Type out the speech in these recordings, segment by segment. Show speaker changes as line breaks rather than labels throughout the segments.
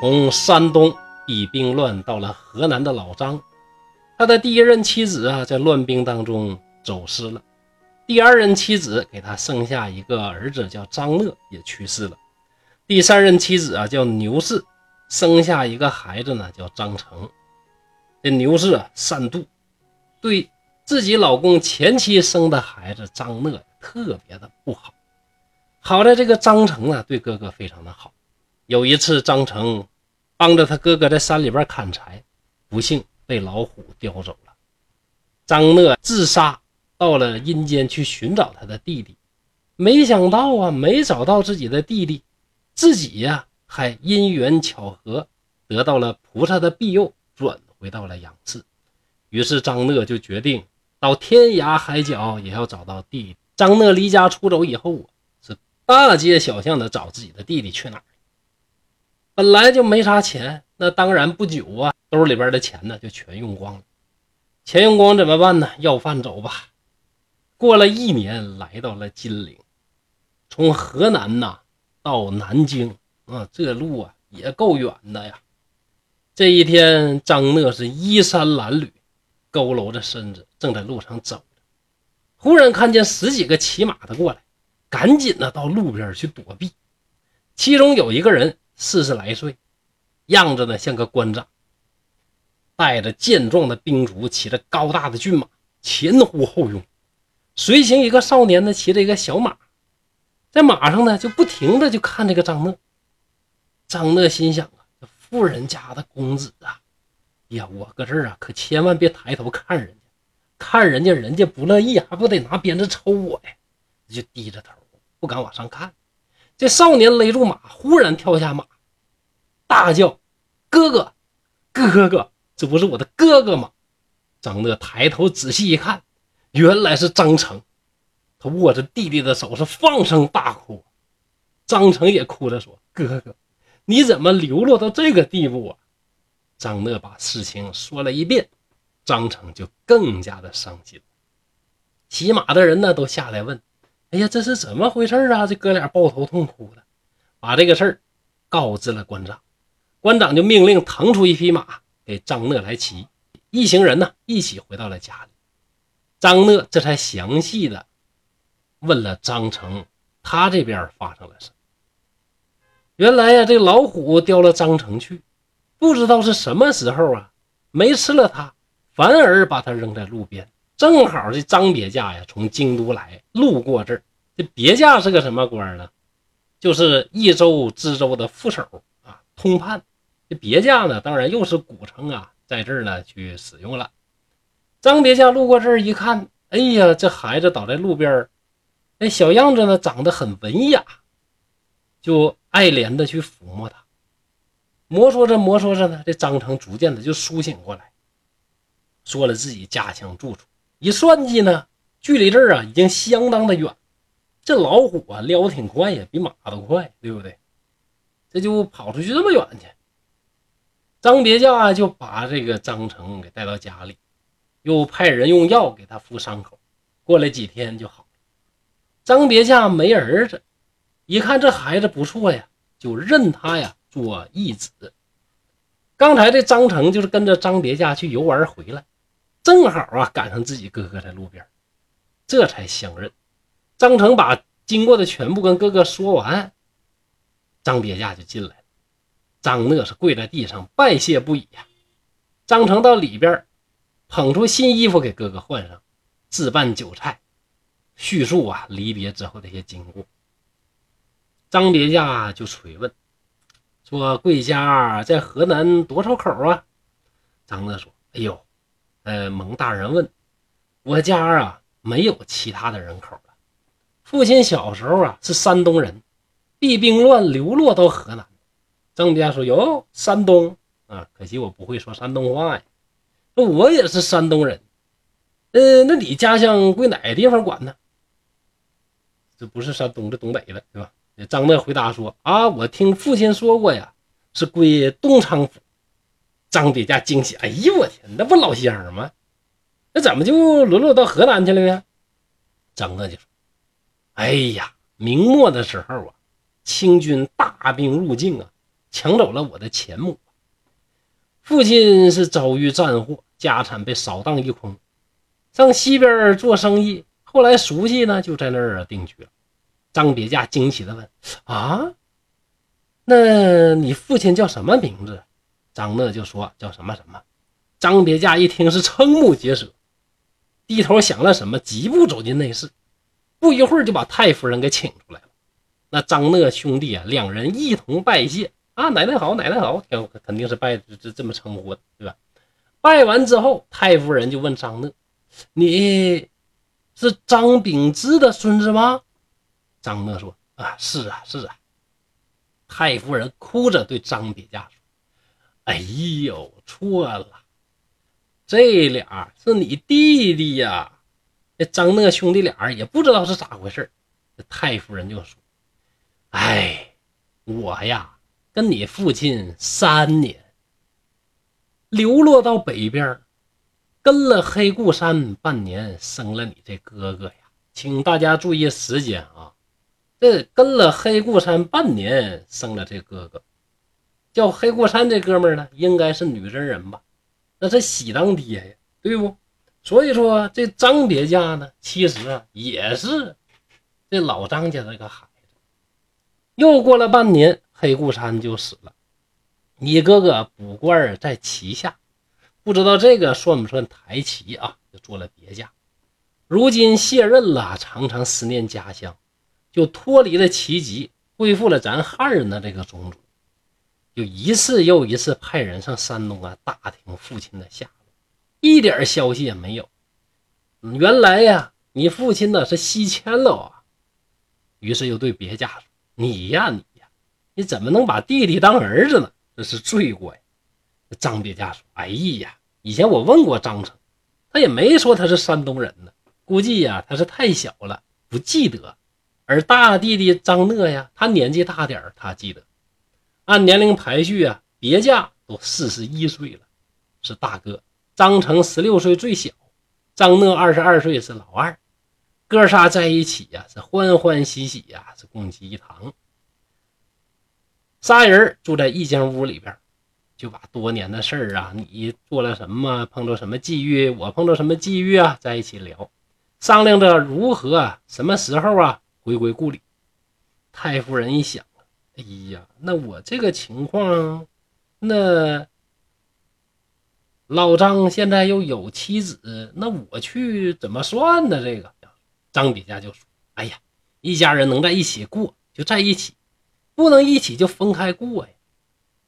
从山东以兵乱到了河南的老张，他的第一任妻子啊，在乱兵当中走失了。第二任妻子给他生下一个儿子，叫张乐，也去世了。第三任妻子啊，叫牛氏，生下一个孩子呢，叫张成。这牛氏啊，善妒，对自己老公前妻生的孩子张乐特别的不好。好在这个张成呢，对哥哥非常的好。有一次，张成帮着他哥哥在山里边砍柴，不幸被老虎叼走了。张乐自杀。到了阴间去寻找他的弟弟，没想到啊，没找到自己的弟弟，自己呀还因缘巧合得到了菩萨的庇佑，转回到了阳世。于是张乐就决定到天涯海角也要找到弟弟。张乐离家出走以后啊，是大街小巷的找自己的弟弟去哪儿。本来就没啥钱，那当然不久啊，兜里边的钱呢就全用光了。钱用光怎么办呢？要饭走吧。过了一年，来到了金陵。从河南呐到南京啊，这路啊也够远的呀。这一天，张乐是衣衫褴褛，佝偻着身子，正在路上走着。忽然看见十几个骑马的过来，赶紧的到路边去躲避。其中有一个人四十来岁，样子呢像个官长，带着健壮的兵卒，骑着高大的骏马，前呼后拥。随行一个少年呢，骑着一个小马，在马上呢就不停的就看这个张乐。张乐心想啊，这富人家的公子啊，呀，我搁这儿啊，可千万别抬头看人家，看人家人家不乐意，还不得拿鞭子抽我呀？就低着头不敢往上看。这少年勒住马，忽然跳下马，大叫：“哥哥，哥哥，这不是我的哥哥吗？”张乐抬头仔细一看。原来是张成，他握着弟弟的手是放声大哭。张成也哭着说：“哥哥，你怎么流落到这个地步啊？”张乐把事情说了一遍，张成就更加的伤心。骑马的人呢都下来问：“哎呀，这是怎么回事啊？”这哥俩抱头痛哭的，把这个事儿告知了关长。关长就命令腾出一匹马给张乐来骑，一行人呢一起回到了家里。张乐这才详细的问了张成，他这边发生了什么？原来呀，这老虎叼了张成去，不知道是什么时候啊，没吃了他，反而把他扔在路边。正好这张别驾呀，从京都来，路过这儿。这别驾是个什么官呢？就是益州知州的副手啊，通判。这别驾呢，当然又是古称啊，在这儿呢去使用了。张别驾路过这儿一看，哎呀，这孩子倒在路边哎，小样子呢，长得很文雅，就爱怜的去抚摸他。摩挲着摩挲着呢，这张成逐渐的就苏醒过来，说了自己家乡住处。一算计呢，距离这儿啊已经相当的远。这老虎啊撩挺快呀，比马都快，对不对？这就跑出去这么远去。张别驾就把这个张成给带到家里。又派人用药给他敷伤口，过了几天就好。张别驾没儿子，一看这孩子不错呀，就认他呀做义子。刚才这张成就是跟着张别驾去游玩回来，正好啊赶上自己哥哥在路边，这才相认。张成把经过的全部跟哥哥说完，张别驾就进来了。张乐是跪在地上拜谢不已呀。张成到里边。捧出新衣服给哥哥换上，置办酒菜，叙述啊离别之后的一些经过。张别驾就催问说：“贵家在河南多少口啊？”张乐说：“哎呦，呃，蒙大人问，我家啊没有其他的人口了。父亲小时候啊是山东人，避兵乱流落到河南。”张家说：“哟，山东啊，可惜我不会说山东话呀。”那我也是山东人，呃，那你家乡归哪个地方管呢？这不是山东，这东北的，对吧？张乐回答说：“啊，我听父亲说过呀，是归东昌府。”张别驾惊喜：“哎呦我天，那不老乡吗？那怎么就沦落到河南去了呢？”张乐就说：“哎呀，明末的时候啊，清军大兵入境啊，抢走了我的钱母。父亲是遭遇战祸，家产被扫荡一空，上西边做生意。后来熟悉呢，就在那儿定居了。张别驾惊奇地问：“啊，那你父亲叫什么名字？”张乐就说：“叫什么什么。”张别驾一听是瞠目结舌，低头想了什么，疾步走进内室，不一会儿就把太夫人给请出来了。那张乐兄弟啊，两人一同拜谢啊，奶奶好，奶奶好，肯定是拜这这么称呼的，对吧？拜完之后，太夫人就问张乐：“你是张秉之的孙子吗？”张乐说：“啊，是啊，是啊。”太夫人哭着对张别驾说：“哎呦，错了。”这俩是你弟弟呀！这张乐兄弟俩也不知道是咋回事这太夫人就说：“哎，我呀，跟你父亲三年，流落到北边，跟了黑固山半年，生了你这哥哥呀。请大家注意时间啊！这跟了黑固山半年，生了这哥哥，叫黑固山这哥们呢，应该是女真人吧？”那是喜当爹呀，对不？所以说这张别家呢，其实啊也是这老张家这个孩子。又过了半年，黑固山就死了，你哥哥卜官在旗下，不知道这个算不算抬旗啊？就做了别驾。如今卸任了，常常思念家乡，就脱离了旗籍，恢复了咱汉人的这个宗族。就一次又一次派人上山东啊打听父亲的下落，一点消息也没有。原来呀，你父亲呢是西迁了啊。于是又对别家说：“你呀，你呀，你怎么能把弟弟当儿子呢？这是罪过呀。”张别家说：“哎呀，以前我问过张成，他也没说他是山东人呢。估计呀，他是太小了，不记得。而大弟弟张乐呀，他年纪大点他记得。”按年龄排序啊，别驾都四十一岁了，是大哥；张成十六岁最小，张乐二十二岁是老二。哥仨在一起呀，是欢欢喜喜呀，是共济一堂。仨人住在一间屋里边，就把多年的事儿啊，你做了什么，碰到什么际遇，我碰到什么际遇啊，在一起聊，商量着如何什么时候啊回归故里。太夫人一想。哎呀，那我这个情况，那老张现在又有妻子，那我去怎么算呢？这个张别家就说：“哎呀，一家人能在一起过就在一起，不能一起就分开过呀。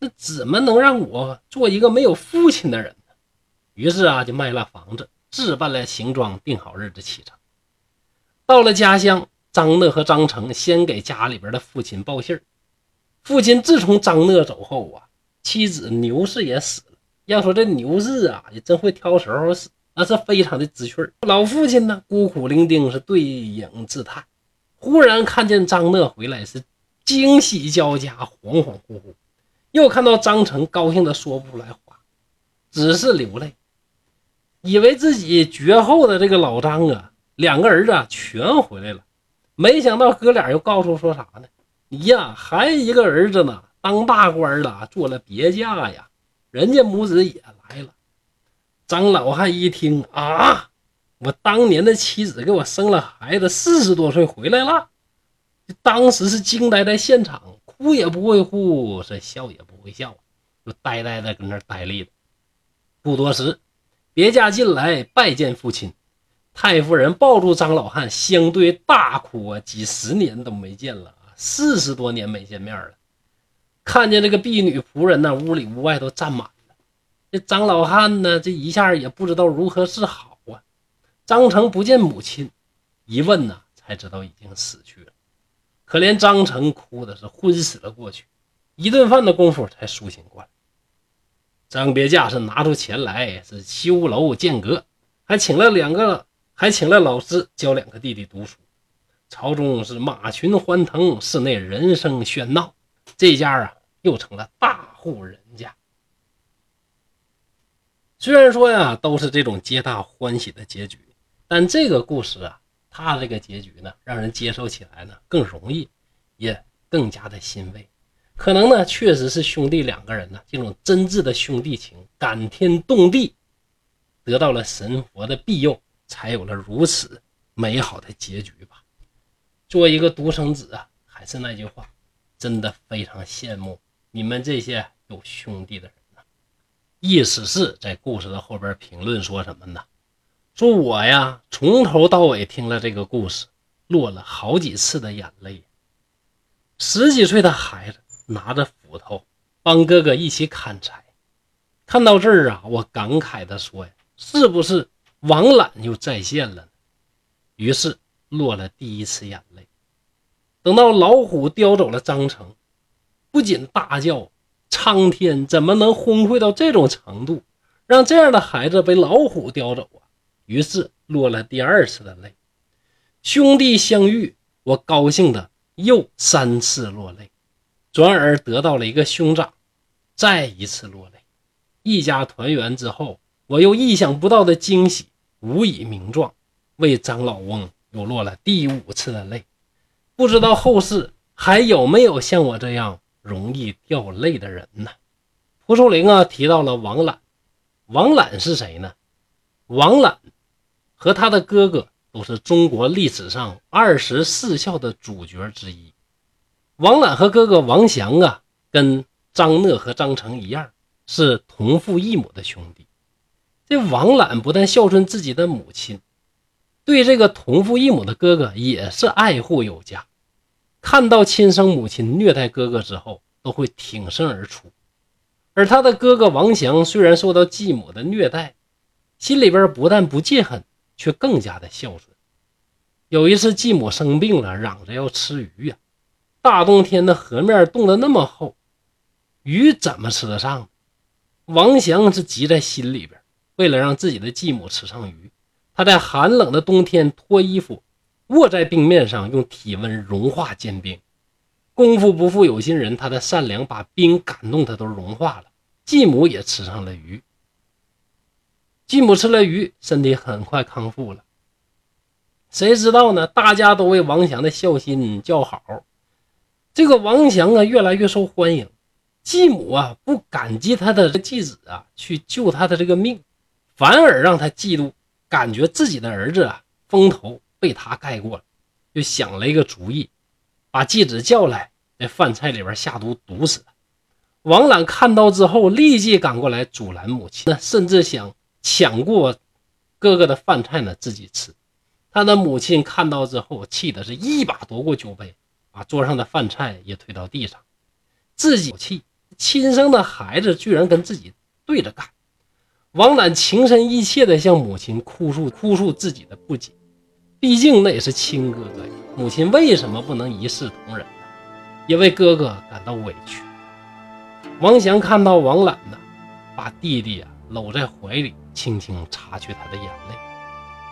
那怎么能让我做一个没有父亲的人呢？”于是啊，就卖了房子，置办了行装，定好日子启程。到了家乡，张乐和张成先给家里边的父亲报信儿。父亲自从张乐走后啊，妻子牛氏也死了。要说这牛氏啊，也真会挑时候死，那是非常的知趣儿。老父亲呢，孤苦伶仃，是对影自叹。忽然看见张乐回来，是惊喜交加，恍恍惚惚。又看到张成，高兴的说不出来话，只是流泪，以为自己绝后的这个老张啊，两个儿子全回来了。没想到哥俩又告诉说啥呢？呀，还一个儿子呢，当大官了，做了别驾呀。人家母子也来了。张老汉一听啊，我当年的妻子给我生了孩子，四十多岁回来了。当时是惊呆在现场，哭也不会哭，是笑也不会笑，就呆呆的跟那呆立着。不多时，别驾进来拜见父亲，太夫人抱住张老汉，相对大哭啊，几十年都没见了。四十多年没见面了，看见这个婢女仆人呢，屋里屋外都站满了。这张老汉呢，这一下也不知道如何是好啊。张成不见母亲，一问呢，才知道已经死去了。可怜张成哭的是昏死了过去，一顿饭的功夫才苏醒过来。张别驾是拿出钱来，是修楼建阁，还请了两个，还请了老师教两个弟弟读书。朝中是马群欢腾，室内人声喧闹，这家啊又成了大户人家。虽然说呀都是这种皆大欢喜的结局，但这个故事啊，它这个结局呢，让人接受起来呢更容易，也更加的欣慰。可能呢，确实是兄弟两个人呢，这种真挚的兄弟情，感天动地，得到了神佛的庇佑，才有了如此美好的结局吧。做一个独生子啊，还是那句话，真的非常羡慕你们这些有兄弟的人呐。意思是在故事的后边评论说什么呢？说我呀，从头到尾听了这个故事，落了好几次的眼泪。十几岁的孩子拿着斧头帮哥哥一起砍柴，看到这儿啊，我感慨地说呀：“是不是王懒又再现了？”于是落了第一次眼泪。等到老虎叼走了张成，不仅大叫：“苍天怎么能昏聩到这种程度，让这样的孩子被老虎叼走啊？”于是落了第二次的泪，兄弟相遇，我高兴的又三次落泪，转而得到了一个兄长，再一次落泪，一家团圆之后，我又意想不到的惊喜，无以名状，为张老翁又落了第五次的泪，不知道后世还有没有像我这样容易掉泪的人呢？蒲松龄啊提到了王览，王览是谁呢？王览。和他的哥哥都是中国历史上二十四孝的主角之一。王览和哥哥王祥啊，跟张讷和张成一样，是同父异母的兄弟。这王览不但孝顺自己的母亲，对这个同父异母的哥哥也是爱护有加。看到亲生母亲虐待哥哥之后，都会挺身而出。而他的哥哥王祥虽然受到继母的虐待，心里边不但不记恨。却更加的孝顺。有一次，继母生病了，嚷着要吃鱼呀。大冬天的，河面冻得那么厚，鱼怎么吃得上？王祥是急在心里边，为了让自己的继母吃上鱼，他在寒冷的冬天脱衣服，卧在冰面上，用体温融化坚冰。功夫不负有心人，他的善良把冰感动，他都融化了。继母也吃上了鱼。继母吃了鱼，身体很快康复了。谁知道呢？大家都为王祥的孝心叫好。这个王祥啊，越来越受欢迎。继母啊，不感激他的继子啊，去救他的这个命，反而让他嫉妒，感觉自己的儿子啊，风头被他盖过了，就想了一个主意，把继子叫来，在饭菜里边下毒毒死他。王览看到之后，立即赶过来阻拦母亲，那甚至想。抢过哥哥的饭菜呢，自己吃。他的母亲看到之后，气的是一把夺过酒杯，把桌上的饭菜也推到地上。自己气，亲生的孩子居然跟自己对着干。王览情深意切地向母亲哭诉哭诉自己的不解，毕竟那也是亲哥哥呀。母亲为什么不能一视同仁呢？也为哥哥感到委屈。王祥看到王览呢，把弟弟啊搂在怀里。轻轻擦去他的眼泪。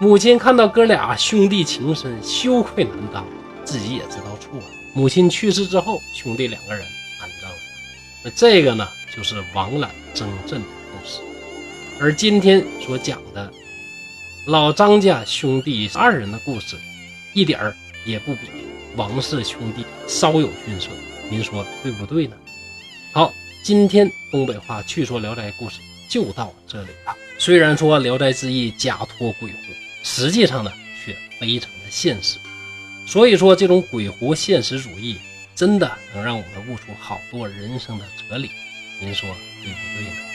母亲看到哥俩兄弟情深，羞愧难当，自己也知道错了。母亲去世之后，兄弟两个人安葬了。那这个呢，就是王览征阵的。而今天所讲的老张家兄弟二人的故事，一点儿也不比王氏兄弟稍有逊色。您说对不对呢？好，今天东北话趣说聊斋故事就到这里了。虽然说《聊斋志异》假托鬼狐，实际上呢却非常的现实。所以说，这种鬼狐现实主义真的能让我们悟出好多人生的哲理。您说对不对呢？